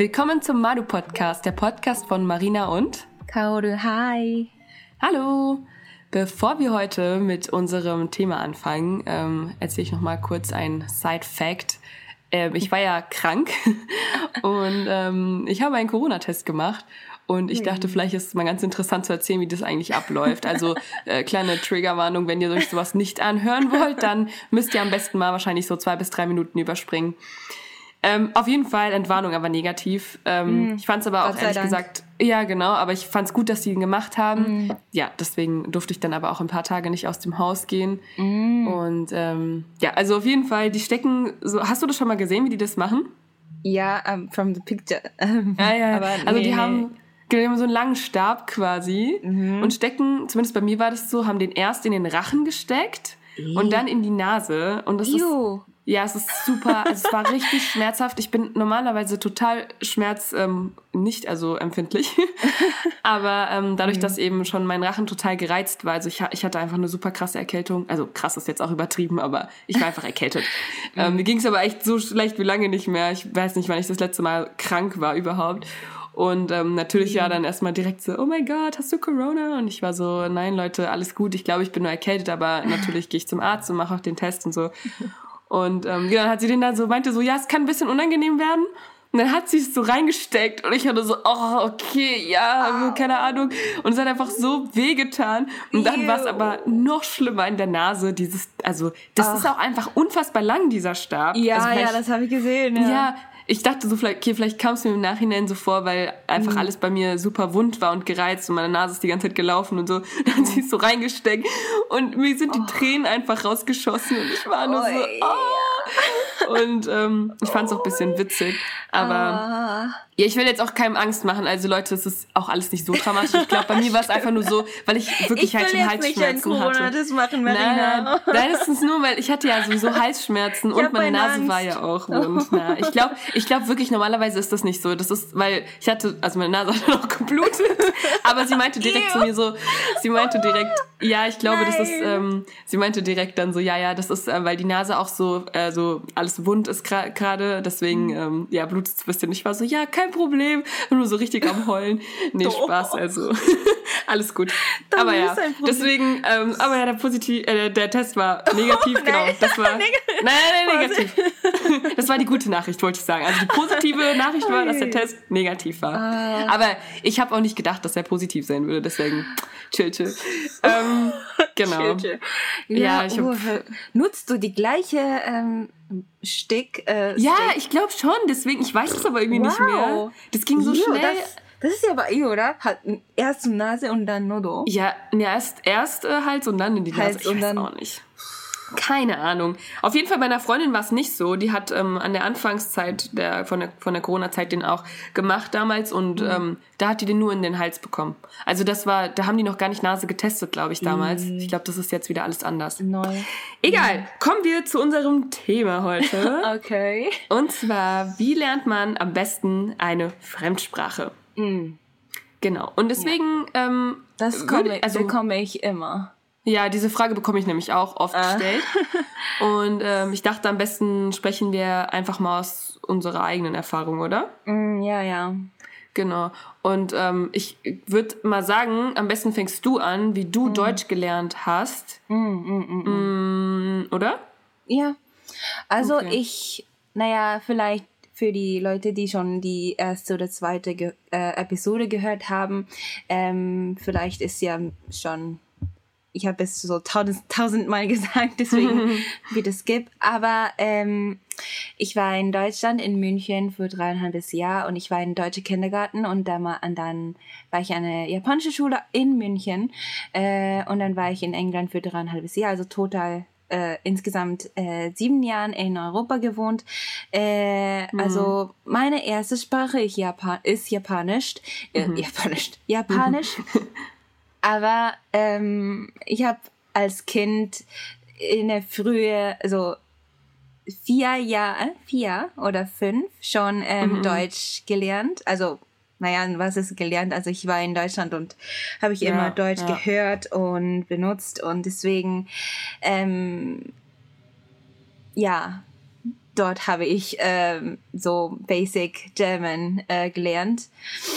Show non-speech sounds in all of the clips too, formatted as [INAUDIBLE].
Willkommen zum Madu Podcast, der Podcast von Marina und Kaoru. Hi. Hallo. Bevor wir heute mit unserem Thema anfangen, ähm, erzähle ich noch mal kurz ein Side Fact. Ähm, ich war ja krank [LAUGHS] und ähm, ich habe einen Corona-Test gemacht und ich dachte, vielleicht ist es mal ganz interessant zu erzählen, wie das eigentlich abläuft. Also äh, kleine Triggerwarnung, wenn ihr euch sowas nicht anhören wollt, dann müsst ihr am besten mal wahrscheinlich so zwei bis drei Minuten überspringen. Ähm, auf jeden Fall Entwarnung, aber negativ. Ähm, mm, ich fand es aber auch ehrlich gesagt, ja genau, aber ich fand es gut, dass sie ihn gemacht haben. Mm. Ja, deswegen durfte ich dann aber auch ein paar Tage nicht aus dem Haus gehen. Mm. Und ähm, ja, also auf jeden Fall, die stecken so. Hast du das schon mal gesehen, wie die das machen? Ja, um, from the picture. [LAUGHS] ja, ja. Aber also nee, die haben die haben so einen langen Stab quasi mhm. und stecken, zumindest bei mir war das so, haben den erst in den Rachen gesteckt und dann in die Nase. Und das Ew. ist. Ja, es ist super. Also es war richtig schmerzhaft. Ich bin normalerweise total schmerz ähm, nicht also empfindlich, [LAUGHS] aber ähm, dadurch, mhm. dass eben schon mein Rachen total gereizt war, also ich, ich hatte einfach eine super krasse Erkältung. Also krass ist jetzt auch übertrieben, aber ich war einfach erkältet. [LAUGHS] ähm, mir ging es aber echt so schlecht wie lange nicht mehr. Ich weiß nicht, wann ich das letzte Mal krank war überhaupt. Und ähm, natürlich ja dann erstmal direkt so, oh mein Gott, hast du Corona? Und ich war so, nein Leute, alles gut. Ich glaube, ich bin nur erkältet, aber natürlich gehe ich zum Arzt und mache auch den Test und so. [LAUGHS] Und ähm, ja, dann hat sie den dann so, meinte so, ja, es kann ein bisschen unangenehm werden. Und dann hat sie es so reingesteckt und ich hatte so, oh, okay, ja, keine Ahnung. Und es hat einfach so wehgetan. Und dann war es aber noch schlimmer in der Nase. Dieses, also, das Ach. ist auch einfach unfassbar lang, dieser Stab. Ja, also ja, das habe ich gesehen. Ja. ja, ich dachte so, vielleicht, okay, vielleicht kam es mir im Nachhinein so vor, weil einfach mhm. alles bei mir super wund war und gereizt und meine Nase ist die ganze Zeit gelaufen und so. [LAUGHS] Dann hat sie es so reingesteckt und mir sind die oh. Tränen einfach rausgeschossen und ich war nur oh, so, oh. Und ähm, ich fand es auch ein bisschen witzig. Aber ah. ja, ich will jetzt auch keinem Angst machen. Also Leute, es ist auch alles nicht so dramatisch. Ich glaube, bei mir war es einfach nur so, weil ich wirklich ich halt schon Halsschmerzen nicht hatte. Das machen, nein, nein, nein, das ist nur, weil ich hatte ja sowieso Halsschmerzen ich und meine Nase Angst. war ja auch wund. [LAUGHS] Na, ich glaube, ich glaube wirklich, normalerweise ist das nicht so. Das ist, weil ich hatte, also meine Nase hat [LAUGHS] noch geblutet, aber sie meinte direkt zu mir so, sie meinte direkt, ja, ich glaube, Nein. das ist, ähm, sie meinte direkt dann so, ja, ja, das ist, äh, weil die Nase auch so, äh, so alles wund ist gerade, deswegen, mhm. ähm, ja, blutet es ein bisschen. Ich war so, ja, kein Problem, nur so richtig am Heulen. Nee, Doch. Spaß, also [LAUGHS] alles gut. Dann aber ja, deswegen, ähm, aber ja, der positiv, äh, der Test war [LAUGHS] negativ, oh, genau. Das war, [LAUGHS] nein, nein, negativ. das war die gute Nachricht, wollte ich sagen. Also die positive Nachricht war, dass der Test negativ war. Ah. Aber ich habe auch nicht gedacht, dass er positiv sein würde, deswegen chill, chill. Ähm, genau. Chill, chill. Ja, ja ich hab, nutzt du die gleiche ähm, Stick? Äh, ja, ich glaube schon. Deswegen, ich weiß es aber irgendwie wow. nicht mehr. Das ging so Ew, schnell. Das, das ist ja bei ihr, oder? Hat erst Nase und dann Nodo. Ja, erst, erst äh, Hals und dann in die Nase. Hals ich und weiß dann auch nicht. Keine Ahnung. Auf jeden Fall bei einer Freundin war es nicht so. Die hat ähm, an der Anfangszeit der, von der, von der Corona-Zeit den auch gemacht damals und mhm. ähm, da hat die den nur in den Hals bekommen. Also das war, da haben die noch gar nicht Nase getestet, glaube ich, damals. Mhm. Ich glaube, das ist jetzt wieder alles anders. Neu. Egal, mhm. kommen wir zu unserem Thema heute. [LAUGHS] okay. Und zwar, wie lernt man am besten eine Fremdsprache? Mhm. Genau. Und deswegen, ja. ähm, das komme, also, bekomme ich immer. Ja, diese Frage bekomme ich nämlich auch oft ah. gestellt. [LAUGHS] Und ähm, ich dachte, am besten sprechen wir einfach mal aus unserer eigenen Erfahrung, oder? Mm, ja, ja. Genau. Und ähm, ich würde mal sagen, am besten fängst du an, wie du mm. Deutsch gelernt hast. Mm, mm, mm, mm. oder? Ja. Also okay. ich, naja, vielleicht für die Leute, die schon die erste oder zweite ge äh, Episode gehört haben, ähm, vielleicht ist ja schon ich habe es so tausend, tausendmal [LAUGHS] gesagt, deswegen wie das gibt. Aber ähm, ich war in Deutschland, in München für dreieinhalb Jahr und ich war in deutsche Kindergarten und dann, und dann war ich eine japanische Schule in München äh, und dann war ich in England für dreieinhalb Jahr, also total äh, insgesamt äh, sieben Jahren in Europa gewohnt. Äh, mhm. Also meine erste Sprache ist, Japan ist Japanisch. Äh, mhm. Japanisch. Japanisch. [LAUGHS] Aber ähm, ich habe als Kind in der Frühe, also vier Jahre, vier oder fünf schon ähm, mhm. Deutsch gelernt. Also, naja, was ist gelernt? Also ich war in Deutschland und habe ich ja, immer Deutsch ja. gehört und benutzt und deswegen, ähm, ja, dort habe ich ähm, so Basic German äh, gelernt.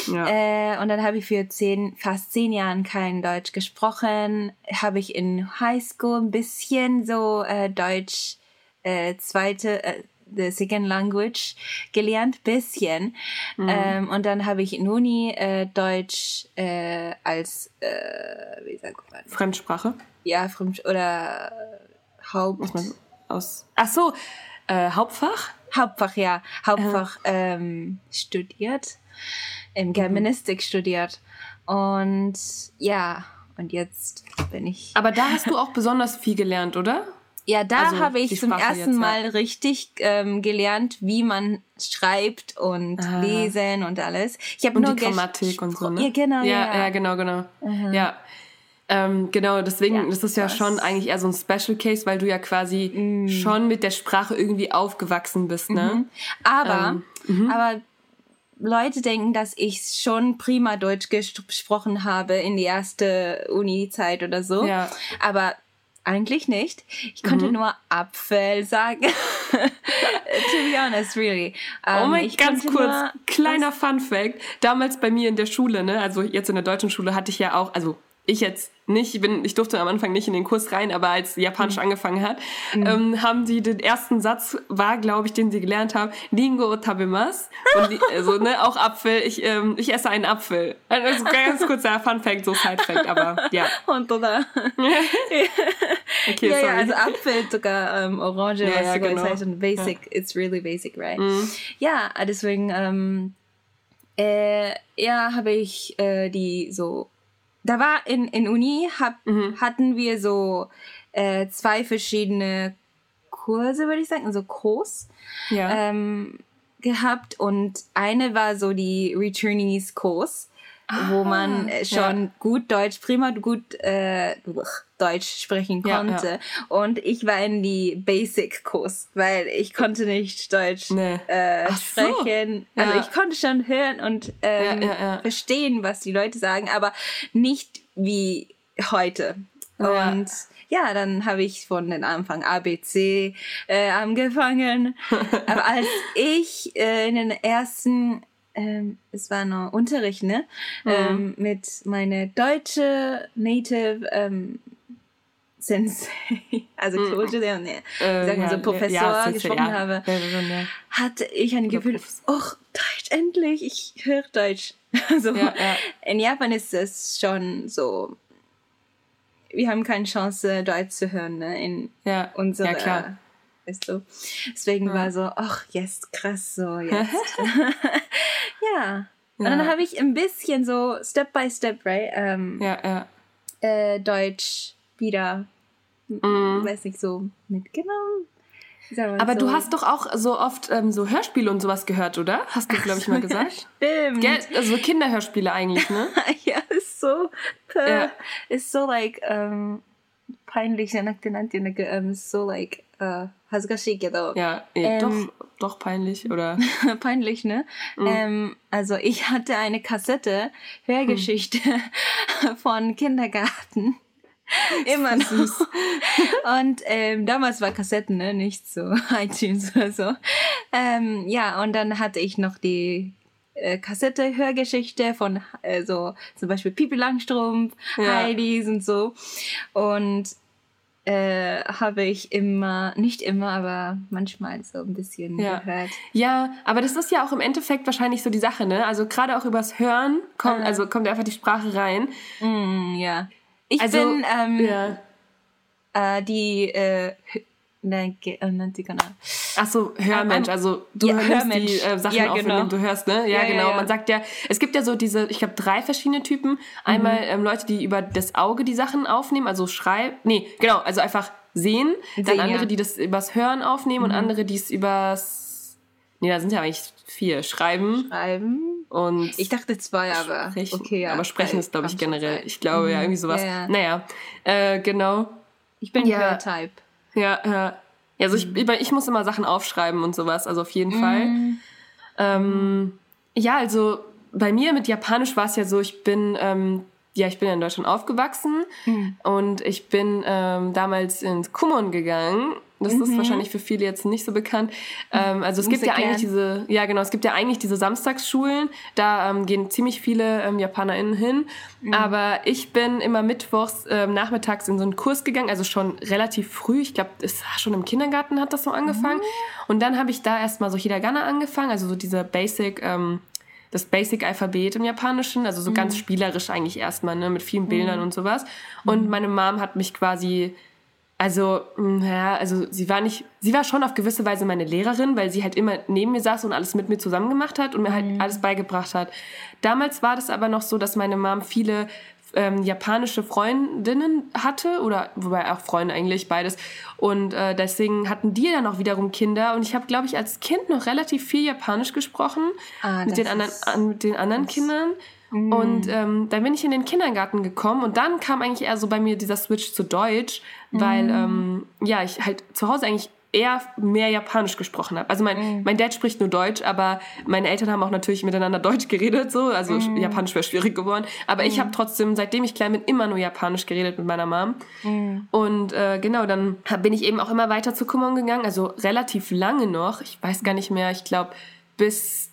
Ja. Äh, und dann habe ich für zehn, fast zehn Jahren kein Deutsch gesprochen. Habe ich in Highschool ein bisschen so äh, Deutsch äh, zweite, äh, the second language gelernt, bisschen. Mhm. Ähm, und dann habe ich in Uni äh, Deutsch als, wie sagt man? Fremdsprache? Ja, Fremd oder Haupt... Man aus... Ach so, äh, Hauptfach? Hauptfach, ja. Hauptfach ähm, studiert. Im. Germanistik mhm. studiert. Und ja, und jetzt bin ich. Aber da hast du auch besonders viel gelernt, oder? Ja, da also, habe ich zum ersten jetzt, Mal ja. richtig ähm, gelernt, wie man schreibt und ah. lesen und alles. Ich habe nur die Grammatik und so, ne? Ja, genau. Ja, ja, ja genau, genau. Mhm. Ja. Ähm, genau, deswegen, ja, das ist ja schon eigentlich eher so ein Special Case, weil du ja quasi mm. schon mit der Sprache irgendwie aufgewachsen bist, ne? Mhm. Aber, ähm, aber Leute denken, dass ich schon prima Deutsch gesprochen habe in die erste Uni-Zeit oder so. Ja. Aber eigentlich nicht. Ich konnte mhm. nur Apfel sagen. [LAUGHS] to be honest, really. Um, oh ähm, mein, ganz kurz, kleiner Fun Fact. Damals bei mir in der Schule, ne, also jetzt in der deutschen Schule hatte ich ja auch, also ich jetzt nicht, ich, bin, ich durfte am Anfang nicht in den Kurs rein, aber als Japanisch mhm. angefangen hat, mhm. ähm, haben die den ersten Satz war, glaube ich, den sie gelernt haben, Lingo tabemas. Und also, ne, auch Apfel, ich, ähm, ich esse einen Apfel. Also ganz kurzer Fun Fact, so Side Fact, aber ja. [LAUGHS] Und oder? [LAUGHS] okay, ja, sorry. ja, also Apfel sogar ähm, Orange, ja, was ja, genau. heißt, und basic, ja. it's really basic, right? Mhm. Ja, deswegen, ähm, äh, ja, habe ich äh, die so da war in, in Uni hab, mhm. hatten wir so äh, zwei verschiedene Kurse, würde ich sagen, also Kurs ja. ähm, gehabt und eine war so die Returnees Kurs ah, wo man äh, schon ja. gut Deutsch, prima gut äh, Deutsch sprechen konnte. Ja, ja. Und ich war in die Basic-Kurs, weil ich konnte nicht Deutsch nee. äh, sprechen. So. Also ich konnte schon hören und ähm, verstehen, was die Leute sagen, aber nicht wie heute. Und ja, dann habe ich von den Anfang ABC äh, angefangen. [LAUGHS] aber als ich äh, in den ersten ähm, es war noch Unterricht, ne? Mhm. Ähm, mit meiner deutsche Native ähm, Sensei, [LAUGHS] also der, ne, äh, sagen ja, so Professor ja, gesprochen ja. habe, hatte ich ein Gefühl, oh, Deutsch, endlich, ich höre Deutsch. [LAUGHS] Also, in Japan ist es schon so, wir haben keine Chance, Deutsch zu hören, ne, in ja. unserer ja, weißt du. Deswegen war so, ach, yes, krass, so [LAUGHS] jetzt. ja. Und dann habe ich ein bisschen so Step by Step, right? Ähm, ja, ja. Äh, Deutsch wieder, mhm. weiß nicht, so mitgenommen. Aber so. du hast doch auch so oft ähm, so Hörspiele und sowas gehört, oder? Hast du, glaube ich, mal gesagt. [LAUGHS] Stimmt. Gell? Also Kinderhörspiele eigentlich, ne? [LAUGHS] ja, ist so, ja. ist so like, um, peinlich じゃなくてなんていうんだっけ、um, so like, uh, 恥ずかしいけど. Ja, eh, ähm, doch, doch peinlich, oder? [LAUGHS] peinlich, ne? Mhm. Ähm, also ich hatte eine Kassette, Hörgeschichte hm. von Kindergarten. [LAUGHS] Immer noch. Süß. Und ähm, damals war Kassetten, ne? Nicht so [LAUGHS] iTunes oder so. Ähm, ja, und dann hatte ich noch die äh, Kassette Hörgeschichte von äh, so zum Beispiel Pipi Langstrumpf, ja. Heidis und so. Und äh, habe ich immer, nicht immer, aber manchmal so ein bisschen ja. gehört. Ja, aber das ist ja auch im Endeffekt wahrscheinlich so die Sache, ne? Also gerade auch übers Hören kommt, ah. also kommt einfach die Sprache rein. Mm, ja. Ich also, bin ähm, ja. äh, die äh, Ach so, Hörmensch, also du ja, hörst die äh, Sachen ja, auf, genau. du hörst, ne? Ja, ja genau. Ja, Man sagt ja, es gibt ja so diese, ich habe drei verschiedene Typen. Einmal mhm. ähm, Leute, die über das Auge die Sachen aufnehmen, also schreiben, nee, genau, also einfach sehen. sehen dann andere, die das übers Hören aufnehmen mhm. und andere, die es übers, nee, da sind ja eigentlich vier, schreiben. Schreiben. Und ich dachte zwei, aber sprechen. okay, ja. Aber sprechen ist, glaube ich, generell. Ich glaube, mhm. ja, irgendwie sowas. Naja, äh, genau. Ich bin ja. Hörtype. Ja, ja. Also ich, mhm. ich muss immer Sachen aufschreiben und sowas, also auf jeden Fall. Mhm. Ähm, ja, also bei mir mit Japanisch war es ja so, ich bin, ähm, ja, ich bin ja in Deutschland aufgewachsen mhm. und ich bin ähm, damals ins Kumon gegangen. Das mhm. ist wahrscheinlich für viele jetzt nicht so bekannt. Ähm, also es gibt ja eigentlich diese, ja genau, es gibt ja eigentlich diese Samstagsschulen. Da ähm, gehen ziemlich viele ähm, JapanerInnen hin. Mhm. Aber ich bin immer mittwochs ähm, nachmittags in so einen Kurs gegangen, also schon relativ früh. Ich glaube, schon im Kindergarten hat das so angefangen. Mhm. Und dann habe ich da erstmal so Hiragana angefangen, also so diese Basic ähm, das Basic-Alphabet im Japanischen, also so mhm. ganz spielerisch eigentlich erstmal, ne, mit vielen Bildern mhm. und sowas. Und mhm. meine Mom hat mich quasi, also, naja, also sie war nicht, sie war schon auf gewisse Weise meine Lehrerin, weil sie halt immer neben mir saß und alles mit mir zusammen gemacht hat und mir halt mhm. alles beigebracht hat. Damals war das aber noch so, dass meine Mom viele ähm, japanische Freundinnen hatte oder wobei auch Freunde eigentlich beides und äh, deswegen hatten die dann auch wiederum Kinder und ich habe glaube ich als Kind noch relativ viel Japanisch gesprochen ah, mit den anderen an, mit den anderen Kindern mm. und ähm, dann bin ich in den Kindergarten gekommen und dann kam eigentlich eher so bei mir dieser Switch zu Deutsch, weil mm. ähm, ja ich halt zu Hause eigentlich eher mehr Japanisch gesprochen habe. Also mein, mm. mein Dad spricht nur Deutsch, aber meine Eltern haben auch natürlich miteinander Deutsch geredet, so. Also mm. Japanisch wäre schwierig geworden. Aber mm. ich habe trotzdem, seitdem ich klein bin, immer nur Japanisch geredet mit meiner Mom. Mm. Und äh, genau, dann bin ich eben auch immer weiter zu Kumon gegangen, also relativ lange noch. Ich weiß gar nicht mehr, ich glaube bis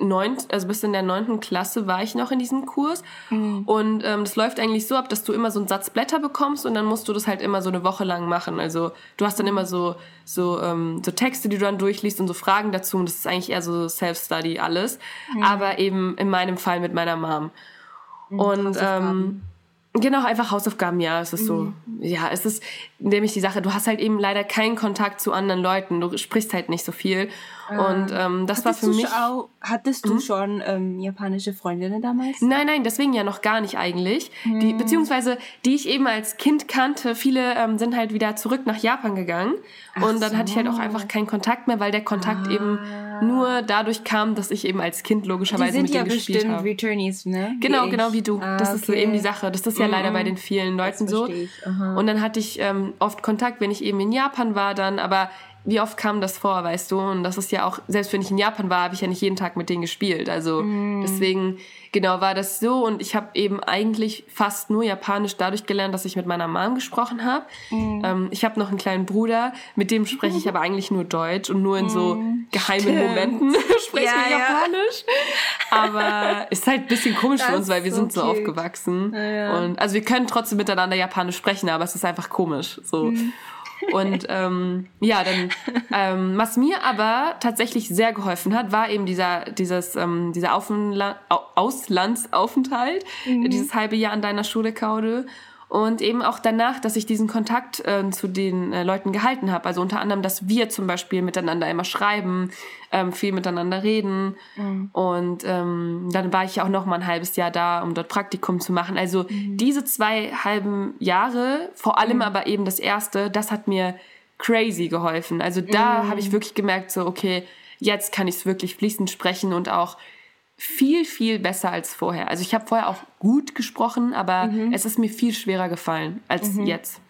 neunt, also bis in der neunten Klasse war ich noch in diesem Kurs. Mhm. Und ähm, das läuft eigentlich so ab, dass du immer so einen Satz Blätter bekommst und dann musst du das halt immer so eine Woche lang machen. Also du hast dann immer so, so, ähm, so Texte, die du dann durchliest und so Fragen dazu. Und das ist eigentlich eher so Self-Study alles. Mhm. Aber eben in meinem Fall mit meiner Mom. Mhm, und ähm, Genau, einfach Hausaufgaben, ja. Es ist mhm. so, ja, es ist nämlich die Sache, du hast halt eben leider keinen Kontakt zu anderen Leuten, du sprichst halt nicht so viel. Und ähm, das hattest war für mich. Auch, hattest du mhm. schon ähm, japanische Freundinnen damals? Nein, nein, deswegen ja noch gar nicht eigentlich. Mhm. Die, beziehungsweise die ich eben als Kind kannte, viele ähm, sind halt wieder zurück nach Japan gegangen. Ach und dann so. hatte ich halt auch einfach keinen Kontakt mehr, weil der Kontakt ah. eben nur dadurch kam, dass ich eben als Kind logischerweise mit denen ja gespielt habe. Die sind ja Returnees, ne? Genau, wie genau wie du. Ah, das okay. ist so eben die Sache. Das ist ja mhm. leider bei den vielen Leuten so. Und dann hatte ich ähm, oft Kontakt, wenn ich eben in Japan war dann, aber wie oft kam das vor, weißt du? Und das ist ja auch, selbst wenn ich in Japan war, habe ich ja nicht jeden Tag mit denen gespielt. Also mm. deswegen, genau, war das so. Und ich habe eben eigentlich fast nur Japanisch dadurch gelernt, dass ich mit meiner Mom gesprochen habe. Mm. Ähm, ich habe noch einen kleinen Bruder, mit dem spreche ich [LAUGHS] aber eigentlich nur Deutsch und nur in so mm. geheimen Stimmt. Momenten [LAUGHS] spreche ich ja, Japanisch. Ja. Aber ist halt ein bisschen komisch das für uns, weil wir so sind so cute. aufgewachsen. Ja, ja. Und also wir können trotzdem miteinander Japanisch sprechen, aber es ist einfach komisch. So. Und ähm, ja, dann, ähm, was mir aber tatsächlich sehr geholfen hat, war eben dieser, dieses, ähm, dieser Aufenla Auslandsaufenthalt, mhm. dieses halbe Jahr an deiner Schule, Kaude. Und eben auch danach, dass ich diesen Kontakt äh, zu den äh, Leuten gehalten habe. Also unter anderem, dass wir zum Beispiel miteinander immer schreiben, ähm, viel miteinander reden. Mhm. Und ähm, dann war ich auch noch mal ein halbes Jahr da, um dort Praktikum zu machen. Also mhm. diese zwei halben Jahre, vor allem mhm. aber eben das erste, das hat mir crazy geholfen. Also da mhm. habe ich wirklich gemerkt, so, okay, jetzt kann ich es wirklich fließend sprechen und auch viel, viel besser als vorher. Also ich habe vorher auch gut gesprochen, aber mhm. es ist mir viel schwerer gefallen als mhm. jetzt.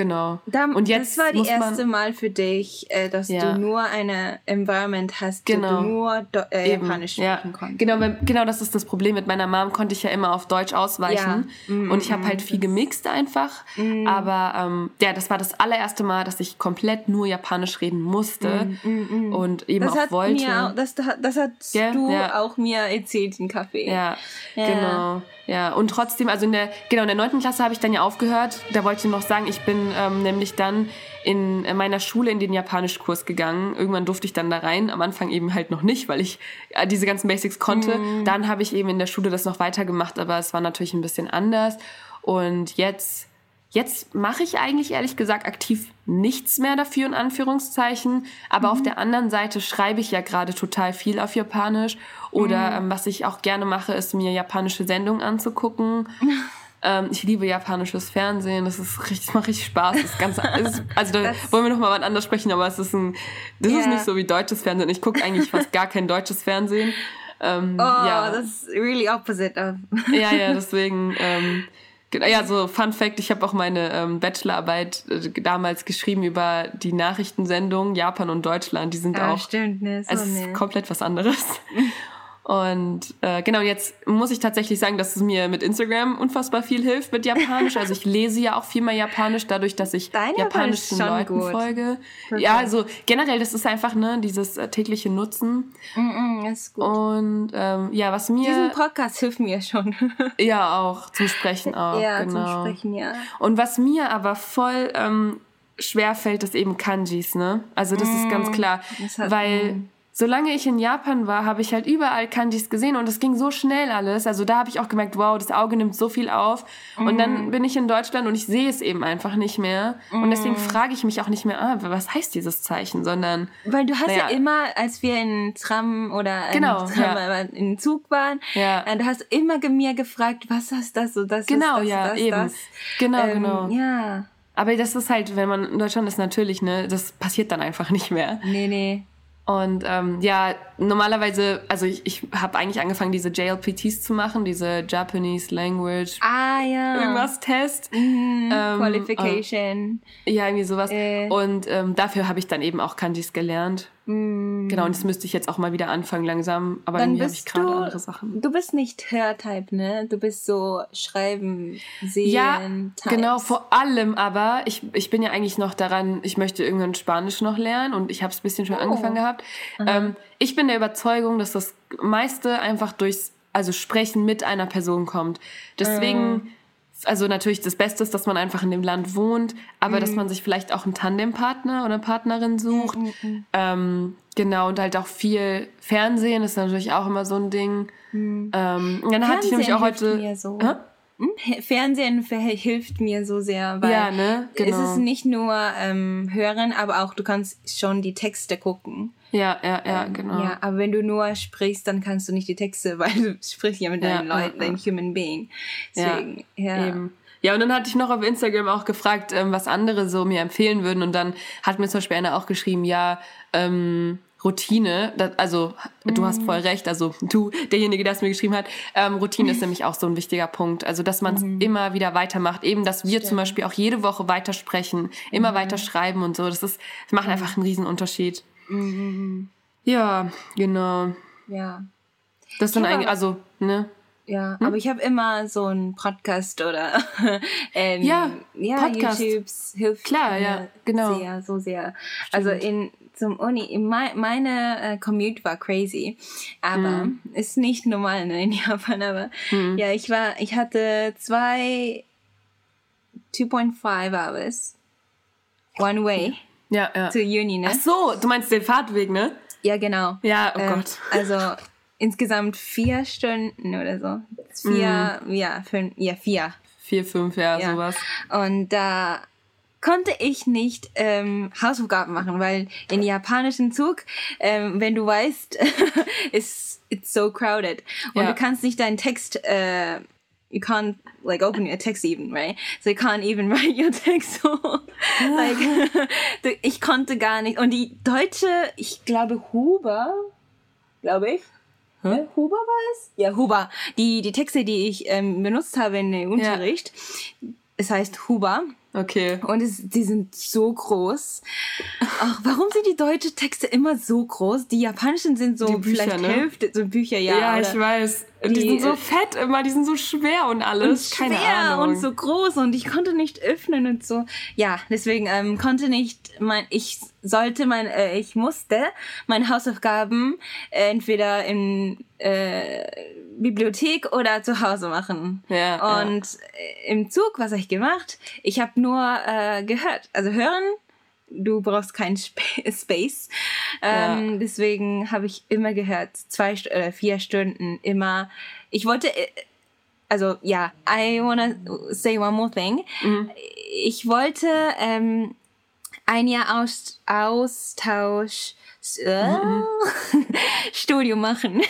Genau. Und jetzt das war die erste Mal für dich, äh, dass ja. du nur eine Environment hast, genau. wo du nur Do äh, Japanisch sprechen ja. konntest. Genau, genau, das ist das Problem. Mit meiner Mom konnte ich ja immer auf Deutsch ausweichen. Ja. Mm -mm. Und ich habe halt viel gemixt einfach. Mm. Aber ähm, ja, das war das allererste Mal, dass ich komplett nur Japanisch reden musste mm. und eben das auch wollte. Mir, das, das hast yeah, du auch mir erzählt im Café. Ja, genau. Ja, und trotzdem, also in der, genau, in der neunten Klasse habe ich dann ja aufgehört. Da wollte ich noch sagen, ich bin ähm, nämlich dann in meiner Schule in den Japanischkurs gegangen. Irgendwann durfte ich dann da rein, am Anfang eben halt noch nicht, weil ich äh, diese ganzen Basics konnte. Mhm. Dann habe ich eben in der Schule das noch weitergemacht, aber es war natürlich ein bisschen anders. Und jetzt Jetzt mache ich eigentlich ehrlich gesagt aktiv nichts mehr dafür, in Anführungszeichen. Aber mhm. auf der anderen Seite schreibe ich ja gerade total viel auf Japanisch. Oder mhm. ähm, was ich auch gerne mache, ist mir japanische Sendungen anzugucken. [LAUGHS] ähm, ich liebe japanisches Fernsehen. Das ist richtig, das macht richtig Spaß. Das Ganze, [LAUGHS] ist, also da wollen wir noch mal was anderes sprechen, aber es ist ein, das yeah. ist nicht so wie deutsches Fernsehen. Ich gucke eigentlich fast gar kein deutsches Fernsehen. Ähm, oh, ja. das ist really opposite of. ja, ja, [LAUGHS] deswegen. Ähm, ja, so Fun Fact, ich habe auch meine ähm, Bachelorarbeit äh, damals geschrieben über die Nachrichtensendungen Japan und Deutschland. Die sind ah, auch stimmt, ne, so es ist komplett was anderes. [LAUGHS] Und äh, genau, jetzt muss ich tatsächlich sagen, dass es mir mit Instagram unfassbar viel hilft mit Japanisch. Also ich lese ja auch viel mehr Japanisch, dadurch, dass ich Dein japanischen Leuten gut. folge. Okay. Ja, also generell, das ist einfach ne dieses äh, tägliche Nutzen. Mm -mm, ist gut. Und ähm, ja, was mir diesen Podcast hilft mir schon. [LAUGHS] ja, auch zum Sprechen auch. Ja, genau. zum Sprechen ja. Und was mir aber voll ähm, schwer fällt, ist eben Kanjis, ne? Also das mm, ist ganz mm, klar, weil mm solange ich in Japan war, habe ich halt überall Kanjis gesehen und es ging so schnell alles. Also da habe ich auch gemerkt, wow, das Auge nimmt so viel auf. Mm. Und dann mm. bin ich in Deutschland und ich sehe es eben einfach nicht mehr. Mm. Und deswegen frage ich mich auch nicht mehr, ah, was heißt dieses Zeichen, sondern. Weil du hast naja, ja immer, als wir in Tram oder genau, in, Tram, ja. in Zug waren, ja. Äh, du hast immer mir gefragt, was heißt das so, das genau, ist das, ja, das, eben. Das. Genau, ähm, genau. Ja. Aber das ist halt, wenn man in Deutschland ist, natürlich, ne, das passiert dann einfach nicht mehr. Nee, nee. Und ähm, ja, normalerweise, also ich, ich habe eigentlich angefangen, diese JLPTs zu machen, diese Japanese Language. Ah ja. Irgendwas Test. Mhm, ähm, Qualification. Äh, ja, irgendwie sowas. Äh. Und ähm, dafür habe ich dann eben auch Kanjis gelernt. Mm. Genau, und das müsste ich jetzt auch mal wieder anfangen langsam. Aber dann irgendwie habe ich gerade andere Sachen. Du bist nicht Hörtype, ne? Du bist so Schreiben, Sehen. Ja, Types. genau, vor allem aber, ich, ich bin ja eigentlich noch daran, ich möchte irgendwann Spanisch noch lernen und ich habe es ein bisschen schon oh. angefangen gehabt. Ähm, ich bin der Überzeugung, dass das meiste einfach durchs, also Sprechen mit einer Person kommt. Deswegen. Mm also natürlich das Beste ist, dass man einfach in dem Land wohnt, aber mhm. dass man sich vielleicht auch einen Tandempartner oder Partnerin sucht. Mhm. mhm, mhm. Ähm, genau, und halt auch viel Fernsehen ist natürlich auch immer so ein Ding. Mhm. Ähm, dann hatte ich nämlich auch heute. Mir so. Äh? Fernsehen hilft mir so sehr, weil ja, ne? genau. es ist nicht nur ähm, hören, aber auch du kannst schon die Texte gucken. Ja, ja, ja, ähm, genau. Ja, aber wenn du nur sprichst, dann kannst du nicht die Texte, [LAUGHS] weil du sprichst ja mit deinen ja, Leuten, ja, dein Human Being. Deswegen, ja. ja. Eben. Ja, und dann hatte ich noch auf Instagram auch gefragt, ähm, was andere so mir empfehlen würden. Und dann hat mir zum Beispiel einer auch geschrieben, ja, ähm, Routine, das, also mm. du hast voll mhm. recht, also du, derjenige, der es mir geschrieben hat, ähm, Routine ist [LAUGHS] nämlich auch so ein wichtiger Punkt. Also dass man es mm. immer wieder weitermacht, eben, dass wir Stimmt. zum Beispiel auch jede Woche weitersprechen, immer mm. weiter schreiben und so. Das ist, das macht einfach einen riesen Unterschied. Mhm. Ja, genau. Ja. Das dann eigentlich, also, ne? Ja, hm? aber ich habe immer so einen Podcast oder [LAUGHS] ähm, ja, ja Podcast. YouTubes hilft Klar, ja, genau. sehr, so sehr. Stimmt. Also in zum Uni, in mein, meine äh, Commute war crazy, aber hm. ist nicht normal ne, in [LAUGHS] Japan, aber hm. ja, ich war, ich hatte zwei 2.5 hours one way ja, ja. zur Uni, ne? Ach so, du meinst den Fahrtweg, ne? Ja, genau. Ja, oh ähm, Gott. Also insgesamt vier Stunden oder so. Vier, mm. ja, fünf, ja, vier. Vier, fünf, ja, ja. sowas. Und da konnte ich nicht ähm, Hausaufgaben machen, weil in japanischen Zug, ähm, wenn du weißt, [LAUGHS] ist it's so crowded und ja. du kannst nicht deinen Text äh, you can't like open your text even, right? So you can't even [LAUGHS] write your text. So, [LAUGHS] like, [LAUGHS] ich konnte gar nicht. Und die deutsche, ich glaube Huber, glaube ich. Hm? Ja, Huber war es? Ja, Huber. Die, die Texte, die ich ähm, benutzt habe in dem Unterricht, ja. es heißt Huber. Okay. Und es, die sind so groß. Ach, warum sind die deutschen Texte immer so groß? Die japanischen sind so Bücher, vielleicht ne? Hälfte, so Bücher, ja. Ja, ich weiß. Die, die, sind so fett immer, die sind so schwer und alles. Und Keine schwer Ahnung. und so groß und ich konnte nicht öffnen und so. Ja, deswegen ähm, konnte nicht mein, ich sollte mein, äh, ich musste meine Hausaufgaben entweder in äh, Bibliothek oder zu Hause machen. Ja, und ja. im Zug, was habe ich gemacht? Ich habe nur äh, gehört. Also hören, du brauchst keinen Sp [LAUGHS] Space. Ähm, ja. Deswegen habe ich immer gehört, zwei oder äh, vier Stunden immer. Ich wollte, äh, also ja, I wanna say one more thing. Mhm. Ich wollte ähm, ein Jahr Aus Austausch mhm. [LAUGHS] Studium machen.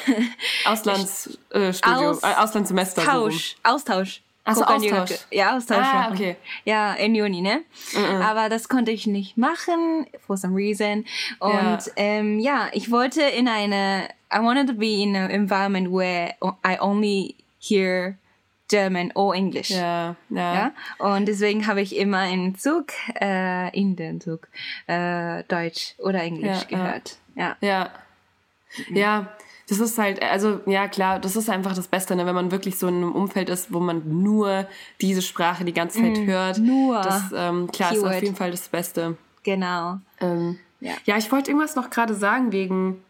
Auslandsstudium, äh, Aus, äh, Auslandssemester. Austausch, so Austausch. Also Austausch. Ja, Austausch ah, okay. Ja, in Juni, ne? Mhm. Aber das konnte ich nicht machen, for some reason. Und ja, ähm, ja ich wollte in eine, I wanted to be in an environment where I only hear German or English. Ja, ja. ja? Und deswegen habe ich immer im Zug, äh, in den Zug, äh, Deutsch oder Englisch ja, gehört. Ja. Ja. ja. ja das ist halt, also ja klar, das ist einfach das Beste, ne? wenn man wirklich so in einem Umfeld ist, wo man nur diese Sprache die ganze Zeit mm, hört. Nur. Das, ähm, klar, Keyword. ist auf jeden Fall das Beste. Genau. Ähm, ja. ja, ich wollte irgendwas noch gerade sagen wegen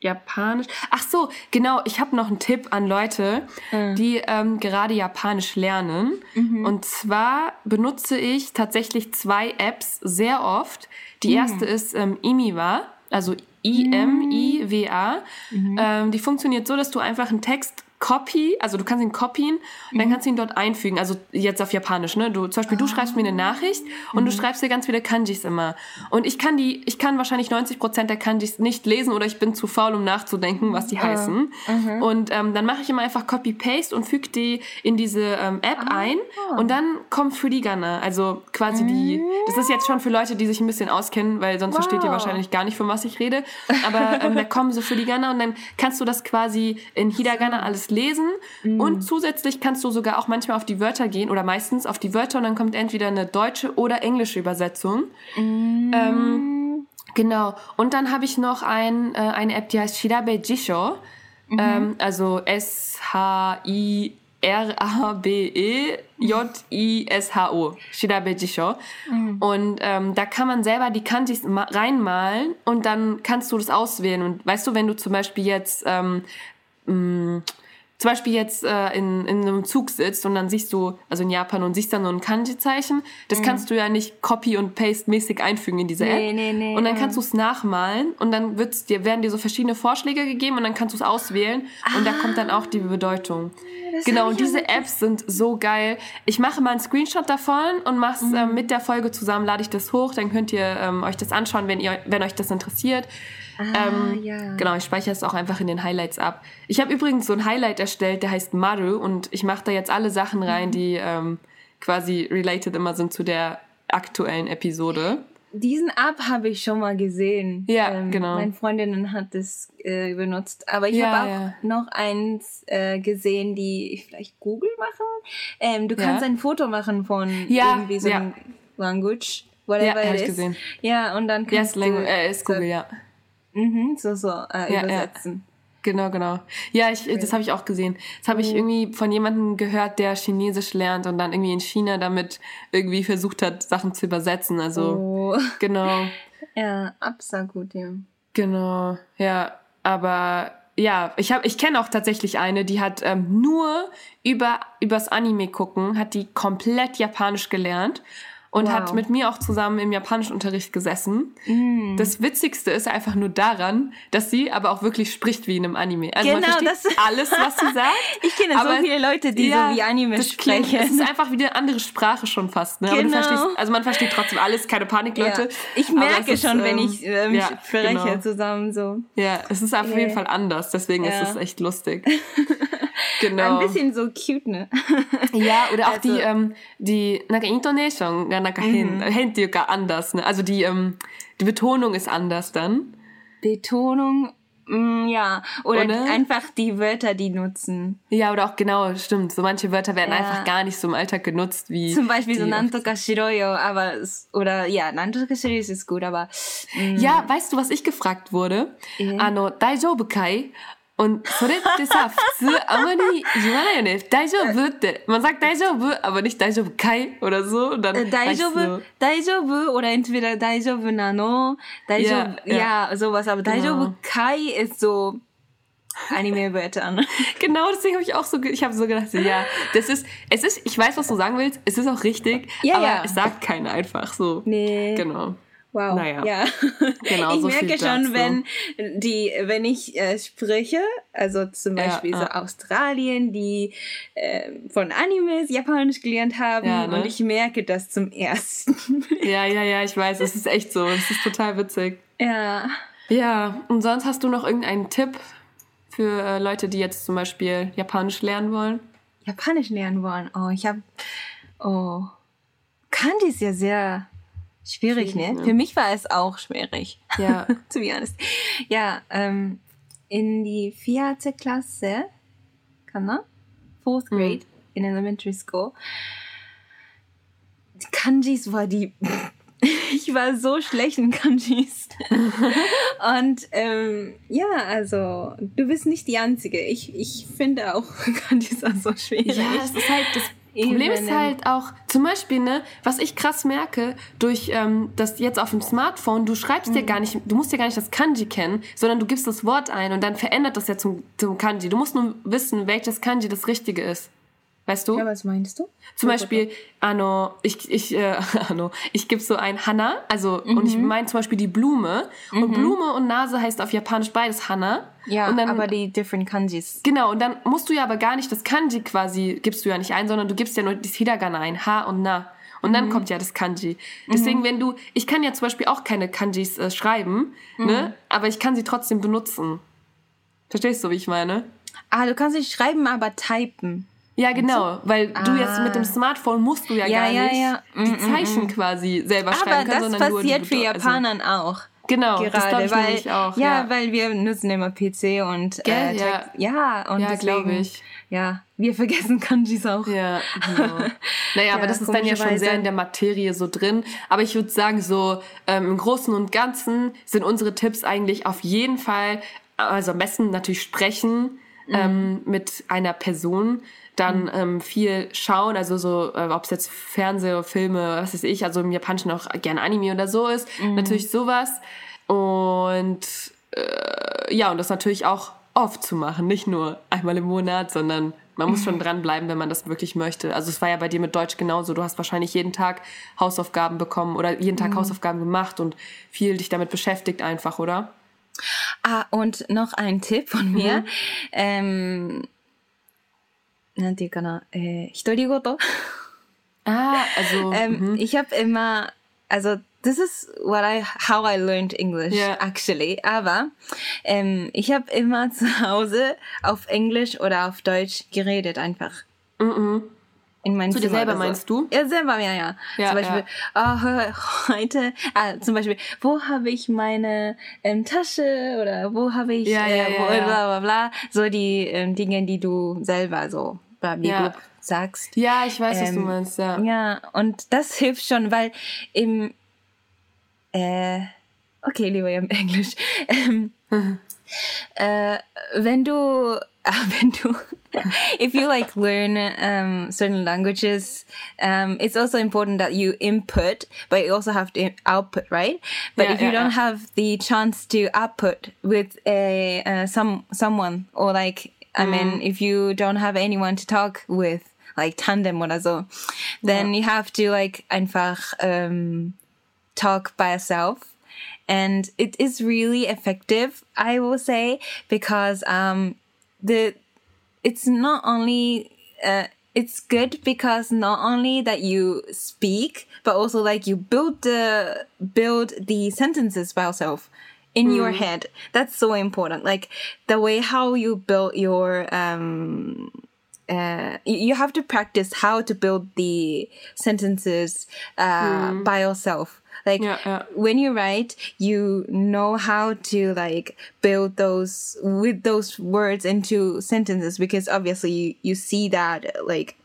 Japanisch. Ach so, genau. Ich habe noch einen Tipp an Leute, mhm. die ähm, gerade Japanisch lernen. Mhm. Und zwar benutze ich tatsächlich zwei Apps sehr oft. Die mhm. erste ist ähm, Imiwa, also I-M-I-W-A. Mhm. Ähm, die funktioniert so, dass du einfach einen Text Copy, also du kannst ihn copien und dann mhm. kannst du ihn dort einfügen. Also jetzt auf Japanisch, ne? Du, zum Beispiel, du schreibst mir eine Nachricht und mhm. du schreibst dir ganz viele Kanjis immer. Und ich kann die, ich kann wahrscheinlich 90 Prozent der Kanjis nicht lesen oder ich bin zu faul, um nachzudenken, was die ja. heißen. Mhm. Und ähm, dann mache ich immer einfach Copy-Paste und füge die in diese ähm, App ah. ein und dann kommt Furigana. Also quasi die, das ist jetzt schon für Leute, die sich ein bisschen auskennen, weil sonst wow. versteht ihr wahrscheinlich gar nicht, von was ich rede. Aber ähm, da kommen so Furigana und dann kannst du das quasi in Hiragana [LAUGHS] alles lesen mhm. und zusätzlich kannst du sogar auch manchmal auf die Wörter gehen oder meistens auf die Wörter und dann kommt entweder eine deutsche oder englische Übersetzung. Mhm. Ähm, genau. Und dann habe ich noch ein, äh, eine App, die heißt Shirabe Jisho. Mhm. Ähm, also S-H-I R-A-B-E-J-I-S-H-O. Shirabe Jisho. Mhm. Und ähm, da kann man selber die Kanjis reinmalen und dann kannst du das auswählen. Und weißt du, wenn du zum Beispiel jetzt ähm, mh, zum Beispiel jetzt äh, in, in einem Zug sitzt und dann siehst du, also in Japan und siehst dann so ein Kanji-Zeichen, das mhm. kannst du ja nicht Copy- und Paste-mäßig einfügen in diese nee, App. Nee, nee, und dann kannst du es nachmalen und dann wird's dir, werden dir so verschiedene Vorschläge gegeben und dann kannst du es auswählen ah. und da kommt dann auch die Bedeutung. Das genau, und diese Apps sind so geil. Ich mache mal einen Screenshot davon und mache es mhm. äh, mit der Folge zusammen, lade ich das hoch, dann könnt ihr ähm, euch das anschauen, wenn, ihr, wenn euch das interessiert. Ah, ähm, ja. Genau, ich speichere es auch einfach in den Highlights ab. Ich habe übrigens so ein Highlight erstellt, der heißt Maru und ich mache da jetzt alle Sachen rein, mhm. die ähm, quasi related immer sind zu der aktuellen Episode. Diesen App habe ich schon mal gesehen. Ja, ähm, genau. Meine Freundin hat das äh, benutzt. Aber ich ja, habe auch ja. noch eins äh, gesehen, die ich vielleicht Google machen. Ähm, du kannst ja. ein Foto machen von irgendwie so einem Language, whatever ja, it is. Gesehen. Ja, und dann kannst yes, du... Äh, ist Google, ja Mhm, so, so äh, ja, übersetzen. Ja. Genau, genau. Ja, ich, das habe ich auch gesehen. Das habe ich mhm. irgendwie von jemandem gehört, der Chinesisch lernt und dann irgendwie in China damit irgendwie versucht hat, Sachen zu übersetzen. Also, oh. genau. [LAUGHS] Ja, absolut gut, ja. Genau, ja. Aber ja, ich habe, ich kenne auch tatsächlich eine, die hat ähm, nur über übers Anime gucken, hat die komplett Japanisch gelernt und wow. hat mit mir auch zusammen im Japanischunterricht gesessen. Mm. Das Witzigste ist einfach nur daran, dass sie aber auch wirklich spricht wie in einem Anime. Also genau, man das alles, was sie sagt. [LAUGHS] ich kenne so viele Leute, die ja, so wie Anime sprechen. Klingt, es ist einfach wie eine andere Sprache schon fast. Ne? Genau. Aber also man versteht trotzdem alles, keine Panik, Leute. Ja. Ich merke schon, ähm, wenn ich äh, mich ja, spreche genau. zusammen so. Ja, es ist auf yeah. jeden Fall anders, deswegen ist es echt lustig. [LAUGHS] genau. Ein bisschen so cute, ne? ja, oder auch also, die, ähm, die, なんかイントネーションがなんか変、mhm. 変っていうか anders, ne? Also die, ähm, die Betonung ist anders dann. Betonung, mm, ja. Oder, oder? einfach die Wörter, die nutzen. Ja, oder auch genau, stimmt. So manche Wörter werden ja. einfach gar nicht so im Alltag genutzt wie. Zum Beispiel so Nantoka Shiroyo, aber, oder, ja, Nantoka Shiroyo ist gut, aber. Mm. Ja, weißt du, was ich gefragt wurde? Ja. Ano, Daijoubu kai? Und それってさ、普通あまり言わないよね。大丈夫って。Man [LAUGHS] sagt 大丈夫, aber nicht 大丈夫かい oder so. Und dann 大丈夫、大丈夫 oder entweder 大丈夫なの、大丈夫、ja, ja, sowas. Aber 大丈夫かい ist [LAUGHS] so Anime-Wörtern. genau, deswegen habe ich auch so, ich habe so gedacht, ja, das ist, es ist, ich weiß, was du sagen willst, es ist auch richtig, ja, aber ja. es sagt keiner einfach so. Nee. Genau. Wow. Naja. Ja. [LAUGHS] Genau, ich so merke schon, wenn die, wenn ich äh, spreche, also zum Beispiel ja, so ja. Australien, die äh, von Animes Japanisch gelernt haben ja, ne? und ich merke das zum [LAUGHS] ersten. ja, ja, ja, ich weiß, es ist echt so. Es ist total witzig. Ja. Ja, und sonst hast du noch irgendeinen Tipp für äh, Leute, die jetzt zum Beispiel Japanisch lernen wollen? Japanisch lernen wollen? Oh, ich habe, oh, Kanji ist ja sehr Schwierig, ne? ne? Für mich war es auch schwierig. Ja. [LAUGHS] to be honest. Ja, ähm, in die vierte Klasse, kann man? Fourth hm. grade mhm. in elementary school. Die Kanjis war die, [LAUGHS] ich war so schlecht in Kanjis. [LAUGHS] Und ähm, ja, also du bist nicht die Einzige. Ich, ich finde auch Kanjis so schwierig. Ja, es ist halt das Problem ist halt auch, zum Beispiel, ne, was ich krass merke, durch ähm, das jetzt auf dem Smartphone, du schreibst mhm. dir gar nicht, du musst ja gar nicht das Kanji kennen, sondern du gibst das Wort ein und dann verändert das ja zum, zum Kanji. Du musst nur wissen, welches Kanji das Richtige ist. Weißt du? Ja, was meinst du? Zum Beispiel, Anno, ich, ich, äh, [LAUGHS] Anno, ich gebe so ein Hanna, also, mhm. und ich mhm. meine zum Beispiel die Blume. Mhm. Und Blume und Nase heißt auf Japanisch beides Hanna. Ja, und dann, aber die different Kanjis. Genau, und dann musst du ja aber gar nicht das Kanji quasi, gibst du ja nicht ein, sondern du gibst ja nur das Hiragana ein, Ha und Na. Und dann mhm. kommt ja das Kanji. Deswegen, mhm. wenn du, ich kann ja zum Beispiel auch keine Kanjis äh, schreiben, ne, mhm. aber ich kann sie trotzdem benutzen. Verstehst du, wie ich meine? Ah, du kannst sie schreiben, aber typen. Ja, genau, weil ah. du jetzt mit dem Smartphone musst du ja, ja gar ja, nicht ja. die mm, mm, Zeichen mm. quasi selber schreiben können, sondern nur das passiert für Japanern also, auch. Genau, gerade, das weil, ich auch. Ja, ja, weil wir nutzen immer PC und äh, ja. ja, und ja, deswegen, ich. ja, wir vergessen Kanjis auch. Ja, genau. [LAUGHS] naja, ja, aber das ist dann ja schon sehr in der Materie so drin. Aber ich würde sagen, so ähm, im Großen und Ganzen sind unsere Tipps eigentlich auf jeden Fall, also am besten natürlich sprechen mhm. ähm, mit einer Person dann mhm. ähm, viel schauen, also so, äh, ob es jetzt Fernseh, Filme, was weiß ich, also im Japanischen auch gerne Anime oder so ist, mhm. natürlich sowas. Und äh, ja, und das natürlich auch oft zu machen, nicht nur einmal im Monat, sondern man muss schon dranbleiben, wenn man das wirklich möchte. Also es war ja bei dir mit Deutsch genauso. Du hast wahrscheinlich jeden Tag Hausaufgaben bekommen oder jeden Tag mhm. Hausaufgaben gemacht und viel dich damit beschäftigt einfach, oder? Ah, und noch ein Tipp von mir. Mhm. Ähm, なんていうかな、えー、独り言 Ah, [LAUGHS] also. ähm, ich habe immer, also this is what I how I learned English yeah. actually. Aber ähm, ich habe immer zu Hause auf Englisch oder auf Deutsch geredet einfach. Mm -mm. In meinem Zu dir selber so. meinst du? Ja, selber, ja, ja. ja zum Beispiel, ja. Oh, heute, ah, zum Beispiel, wo habe ich meine ähm, Tasche oder wo habe ich, ja, äh, wo, bla, bla, bla, so die ähm, Dinge, die du selber so ja. sagst. Ja, ich weiß, ähm, was du ähm, meinst, ja. Ja, und das [LAUGHS] hilft schon, weil im, äh, okay, lieber im Englisch, [LAUGHS] ähm, [LAUGHS] äh, wenn du [LAUGHS] if you like learn um, certain languages, um, it's also important that you input, but you also have to output, right? But yeah, if you yeah, don't yeah. have the chance to output with a uh, some someone or like, I mm. mean, if you don't have anyone to talk with, like tandem or so, then you have to like einfach um, talk by yourself and it is really effective i will say because um the it's not only uh, it's good because not only that you speak but also like you build the build the sentences by yourself in mm. your head that's so important like the way how you build your um uh, you have to practice how to build the sentences uh, mm. by yourself like yeah, yeah. when you write, you know how to like build those with those words into sentences because obviously you, you see that like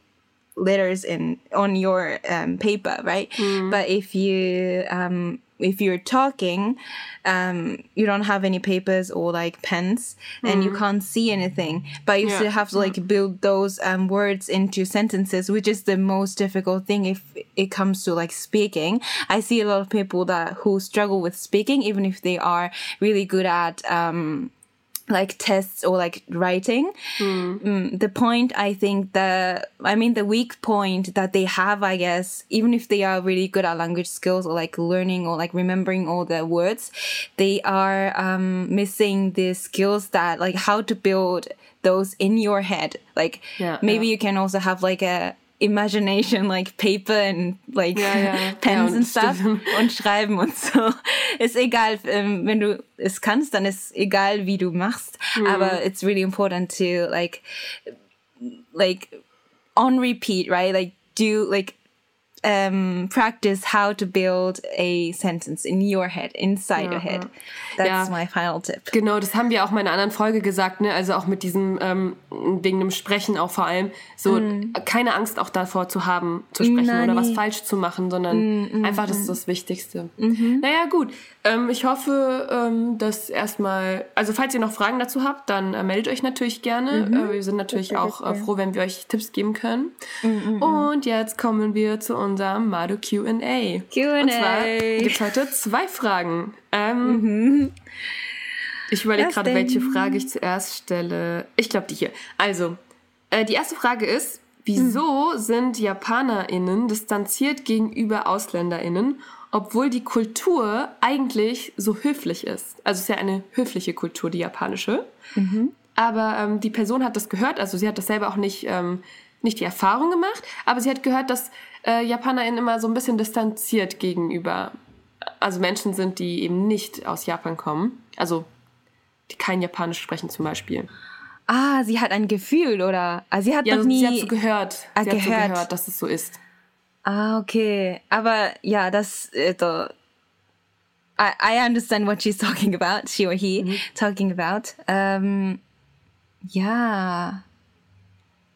letters in on your um, paper, right? Mm. But if you um, if you're talking, um, you don't have any papers or like pens and you mm. can't see anything, but you yeah. still have to like build those um, words into sentences, which is the most difficult thing if it comes to like speaking. I see a lot of people that who struggle with speaking, even if they are really good at, um, like tests or like writing. Mm. Mm, the point I think the I mean the weak point that they have, I guess, even if they are really good at language skills or like learning or like remembering all the words, they are um, missing the skills that like how to build those in your head. Like yeah, maybe yeah. you can also have like a Imagination, like Paper and like ja, ja. [LAUGHS] Pens ja, and stuff [LAUGHS] und schreiben und so. Ist egal, ähm, wenn du es kannst, dann ist egal, wie du machst. Mhm. Aber it's really important to like, like on repeat, right? Like do like um, practice how to build a sentence in your head, inside your head. That's ja. my final tip. Genau, das haben wir auch in einer anderen Folge gesagt, ne? Also auch mit diesem, ähm, wegen dem Sprechen auch vor allem, so mm. keine Angst auch davor zu haben, zu sprechen Nani. oder was falsch zu machen, sondern mm, mm, einfach, das ist mm. das Wichtigste. -hmm. Naja, gut. Ähm, ich hoffe, ähm, dass erstmal, also falls ihr noch Fragen dazu habt, dann äh, meldet euch natürlich gerne. -hmm. Äh, wir sind natürlich auch äh, froh, wenn wir euch Tipps geben können. -hmm. Und jetzt kommen wir zu unserem Mado Q&A. Q&A. Und zwar gibt es heute zwei Fragen. Ähm, mhm. Ich überlege gerade, welche Frage ich zuerst stelle. Ich glaube, die hier. Also, äh, die erste Frage ist, wieso mhm. sind JapanerInnen distanziert gegenüber AusländerInnen, obwohl die Kultur eigentlich so höflich ist? Also, es ist ja eine höfliche Kultur, die japanische. Mhm. Aber ähm, die Person hat das gehört, also sie hat das selber auch nicht, ähm, nicht die Erfahrung gemacht, aber sie hat gehört, dass äh, JapanerInnen immer so ein bisschen distanziert gegenüber, also Menschen sind, die eben nicht aus Japan kommen. Also die kein Japanisch sprechen zum Beispiel. Ah, sie hat ein Gefühl oder also sie hat ja, noch nie. Sie hat so gehört. Ah, sie gehört. hat so gehört, dass es so ist. Ah, okay. Aber ja, das äh, I, I understand what she's talking about, she or he mhm. talking about. Ähm, ja.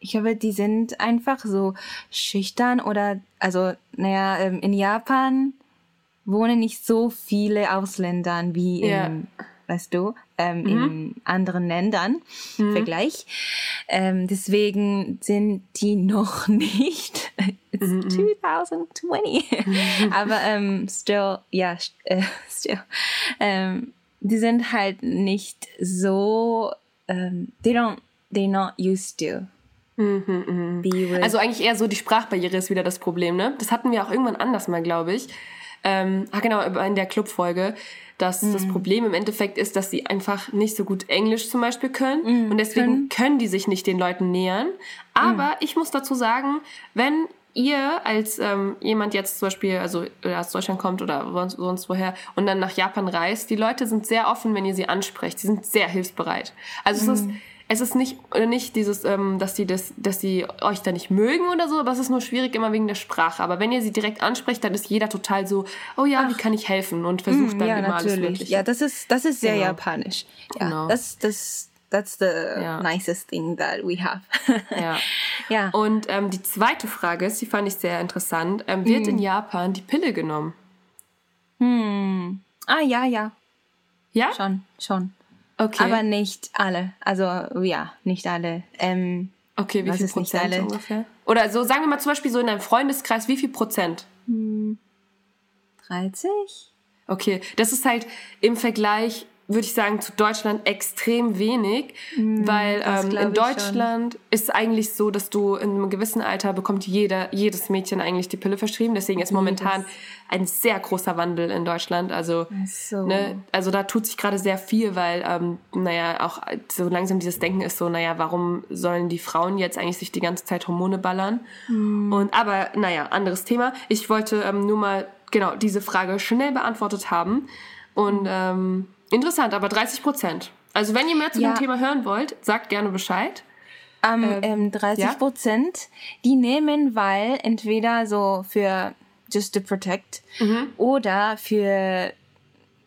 Ich glaube, die sind einfach so schüchtern oder, also, naja, ähm, in Japan wohnen nicht so viele Ausländer wie ja. in weißt du, ähm, mhm. in anderen Ländern mhm. Vergleich. Ähm, deswegen sind die [LAUGHS] noch nicht. It's mhm. 2020. Mhm. [LAUGHS] Aber ähm, still, ja, äh, still. Ähm, die sind halt nicht so, ähm, they don't, they're not used to. Mhm, mh. Also eigentlich eher so die Sprachbarriere ist wieder das Problem, ne? Das hatten wir auch irgendwann anders mal, glaube ich. Ähm, ah, genau, in der Clubfolge dass mhm. das Problem im Endeffekt ist, dass sie einfach nicht so gut Englisch zum Beispiel können mhm. und deswegen können. die sich nicht den Leuten nähern. Aber mhm. ich muss dazu sagen, wenn ihr als ähm, jemand jetzt zum Beispiel, also aus Deutschland kommt oder sonst, sonst woher und dann nach Japan reist, die Leute sind sehr offen, wenn ihr sie ansprecht. Sie sind sehr hilfsbereit. Also es ist mhm es ist nicht, nicht dieses, ähm, dass die das, dass die euch da nicht mögen oder so, aber es ist nur schwierig immer wegen der Sprache. Aber wenn ihr sie direkt ansprecht, dann ist jeder total so, oh ja, Ach. wie kann ich helfen? Und versucht mm, dann ja, immer natürlich. alles Mögliche. Ja, das ist, das ist sehr genau. japanisch. Ja, genau. das, das, that's the ja. nicest thing that we have. ja. [LAUGHS] ja. Und ähm, die zweite Frage ist, die fand ich sehr interessant. Ähm, wird mm. in Japan die Pille genommen? Hm. Ah, ja, ja. Ja? Schon, schon. Okay. Aber nicht alle. Also ja, nicht alle. Ähm, okay, wie viel Prozent ungefähr? Oder so, sagen wir mal zum Beispiel so in einem Freundeskreis, wie viel Prozent? Hm, 30? Okay, das ist halt im Vergleich würde ich sagen, zu Deutschland extrem wenig, mm, weil ähm, in Deutschland ist es eigentlich so, dass du in einem gewissen Alter bekommt jeder, jedes Mädchen eigentlich die Pille verschrieben. Deswegen ist momentan ein sehr großer Wandel in Deutschland. Also, so. ne, also da tut sich gerade sehr viel, weil, ähm, naja, auch so langsam dieses Denken ist so, naja, warum sollen die Frauen jetzt eigentlich sich die ganze Zeit Hormone ballern? Mm. Und aber, naja, anderes Thema. Ich wollte ähm, nur mal genau diese Frage schnell beantwortet haben. Und ähm, Interessant, aber 30 Prozent. Also wenn ihr mehr zu ja. dem Thema hören wollt, sagt gerne Bescheid. Ähm, ähm, 30 Prozent, ja? die nehmen, weil entweder so für just to protect mhm. oder für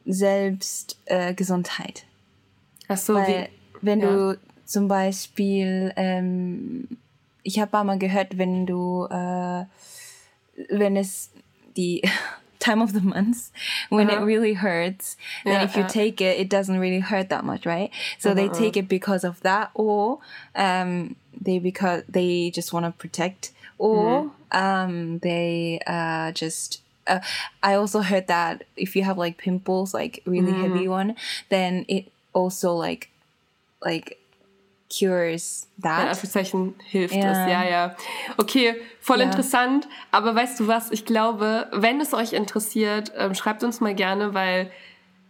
Selbstgesundheit. Äh, Ach so, weil, wie? Wenn ja. du zum Beispiel, ähm, ich habe mal gehört, wenn du, äh, wenn es die [LAUGHS] time of the month when uh-huh. it really hurts then yeah, if you uh, take it it doesn't really hurt that much right so uh-huh. they take it because of that or um they because they just want to protect or mm-hmm. um they uh just uh, I also heard that if you have like pimples, like really mm. heavy one, then it also like like cures that. In Anführungszeichen hilft ja. es, ja, ja. Okay, voll ja. interessant. Aber weißt du was, ich glaube, wenn es euch interessiert, ähm, schreibt uns mal gerne, weil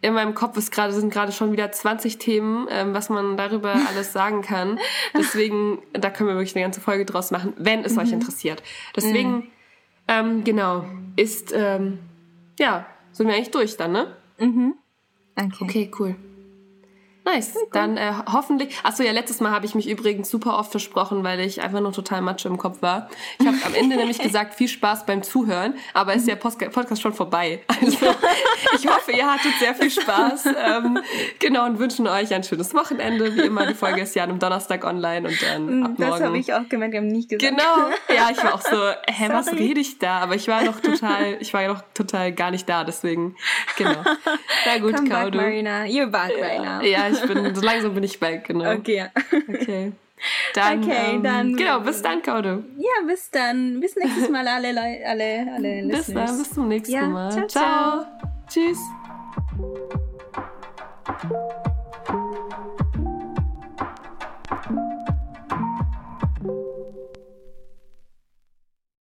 in meinem Kopf ist gerade, sind gerade schon wieder 20 Themen, ähm, was man darüber [LAUGHS] alles sagen kann. Deswegen, da können wir wirklich eine ganze Folge draus machen, wenn es mhm. euch interessiert. Deswegen, mhm. ähm, genau, ist, ähm, ja, sind wir eigentlich durch dann, ne? Mhm. Okay. Okay, cool. Nice. Okay. Dann äh, hoffentlich. Achso, ja, letztes Mal habe ich mich übrigens super oft versprochen, weil ich einfach nur total Matsche im Kopf war. Ich habe am Ende [LAUGHS] nämlich gesagt, viel Spaß beim Zuhören, aber ist der Podcast schon vorbei. Also [LAUGHS] ich hoffe, ihr hattet sehr viel Spaß. Ähm, genau, und wünschen euch ein schönes Wochenende. Wie immer, die Folge ist ja am Donnerstag online und dann ab Das habe ich auch gemeint, wir haben nicht gesagt. Genau. Ja, ich war auch so, [LAUGHS] hä, was rede ich da? Aber ich war noch total, ich war ja noch total gar nicht da, deswegen, genau. Na gut, Come Kaudu. Marina. You're back right now. Ja, ich bin, so langsam bin ich weg, genau. Okay. Okay. [LAUGHS] Dann, okay, ähm, dann. Genau, bis dann, Kaudu. Ja, bis dann. Bis nächstes Mal, alle Leute, alle, alle Bis dann, bis zum nächsten ja, Mal. Ciao, ciao. ciao. Tschüss.